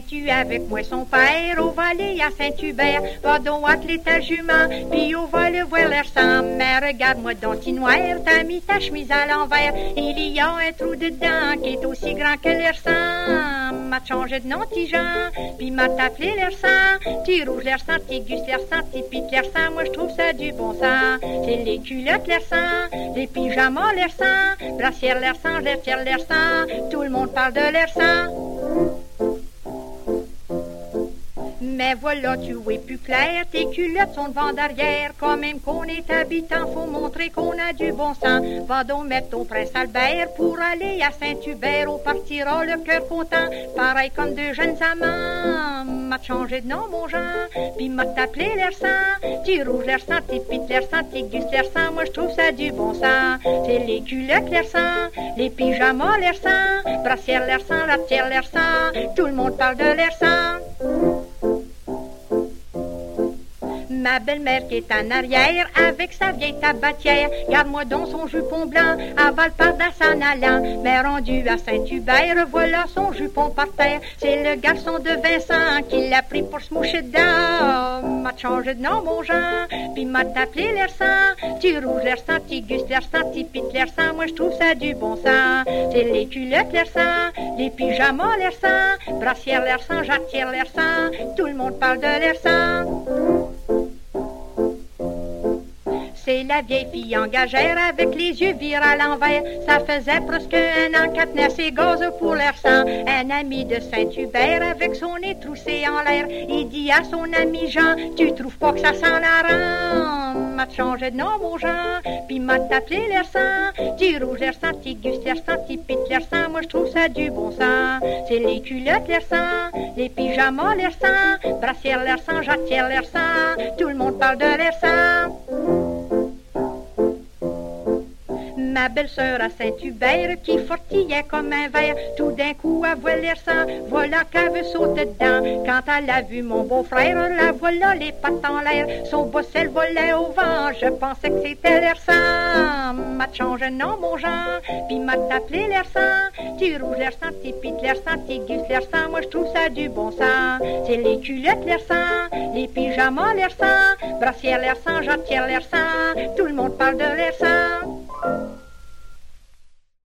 vendu avec moi son père? Au volet à Saint-Hubert. Va donc atteler ta jument, puis au volet voir l'air sang. Mais regarde-moi dans ton noir, t'as mis ta chemise à l'envers. Il y a un trou dedans qui est aussi grand que l'air sang. M'a changé de nom, petit Jean, puis m'a appelé l'air sang. Petit rouge l'air sang, petit gus l'air sang, petit pite l'air sang. Moi je trouve ça du bon sang. C'est les culottes l'air sang, les pyjamas l'air sang, brassière l'air sang, l'air l'air sang. Tout le monde parle de l'air sang. Mais voilà, tu es plus clair, tes culottes sont devant derrière. Quand même qu'on est habitant, faut montrer qu'on a du bon sens. Va donc mettre ton prince Albert pour aller à Saint-Hubert. On partira le cœur content, pareil comme deux jeunes amants. M'a changé de nom, mon Jean, puis m'a appelé l'air sang. T'es rouge l'air sang, t'es pite l'air sang, t'es gus l'air sang. Moi, je trouve ça du bon sens. C'est les culottes l'air sang, les pyjamas l'air sang, brassière l'air sang, la tière l'air sang. Tout le monde parle de l'air sang ma belle-mère qui est en arrière avec sa vieille tabatière. Garde-moi dans son jupon blanc, avale par s'en allant. Mais rendu à Saint-Hubert, voilà son jupon par terre. C'est le garçon de Vincent qui l'a pris pour se moucher dedans. M'a changé de nom, mon Jean, puis m'a appelé l'air sang. Tu rouge l'air sang, tu gus l'air sang, tu pite l'air sang. Moi, je trouve ça du bon sang. C'est les culottes l'air sang, les pyjamas l'air sang, brassière l'air sang, jatière l'air sang. Tout le monde parle de l'air sang. C'est la vieille fille engagère avec les yeux virés à l'envers. Ça faisait presque un an qu'elle tenait ses gazes pour l'air sang. Un ami de Saint-Hubert avec son nez troussé en l'air. Il dit à son ami Jean, tu trouves pas que ça s'en rend? M'a changé de nom, mon Jean, puis m'a appelé l'air sang. Tu rouge l'air sang, tu gus l'air sang, tu pite sang. Moi, je trouve ça du bon sang. C'est les culottes l'air sang, les pyjamas l'air sang, brassière l'air sang, jatière l'air sang. Tout le monde parle de l'air sang. Ma belle-sœur à Saint-Hubert qui fortillait comme un verre. Tout d'un coup, elle voit l'air sang, voilà qu'elle veut sauter dedans. Quand elle a vu mon beau-frère, la voilà les pattes en l'air. Son bossel volait au vent, je pensais que c'était l'air sang. M'a changé nom, mon Jean, puis m'a appelé l'air sang. Tu rouge l'air sang, tu pite l'air sang, tu gus l'air sang. Moi, je trouve ça du bon sang. C'est les culottes l'air sang, les pyjamas l'air sang, brassière l'air sang, jatière l'air sang. Tout le monde parle de l'air sang.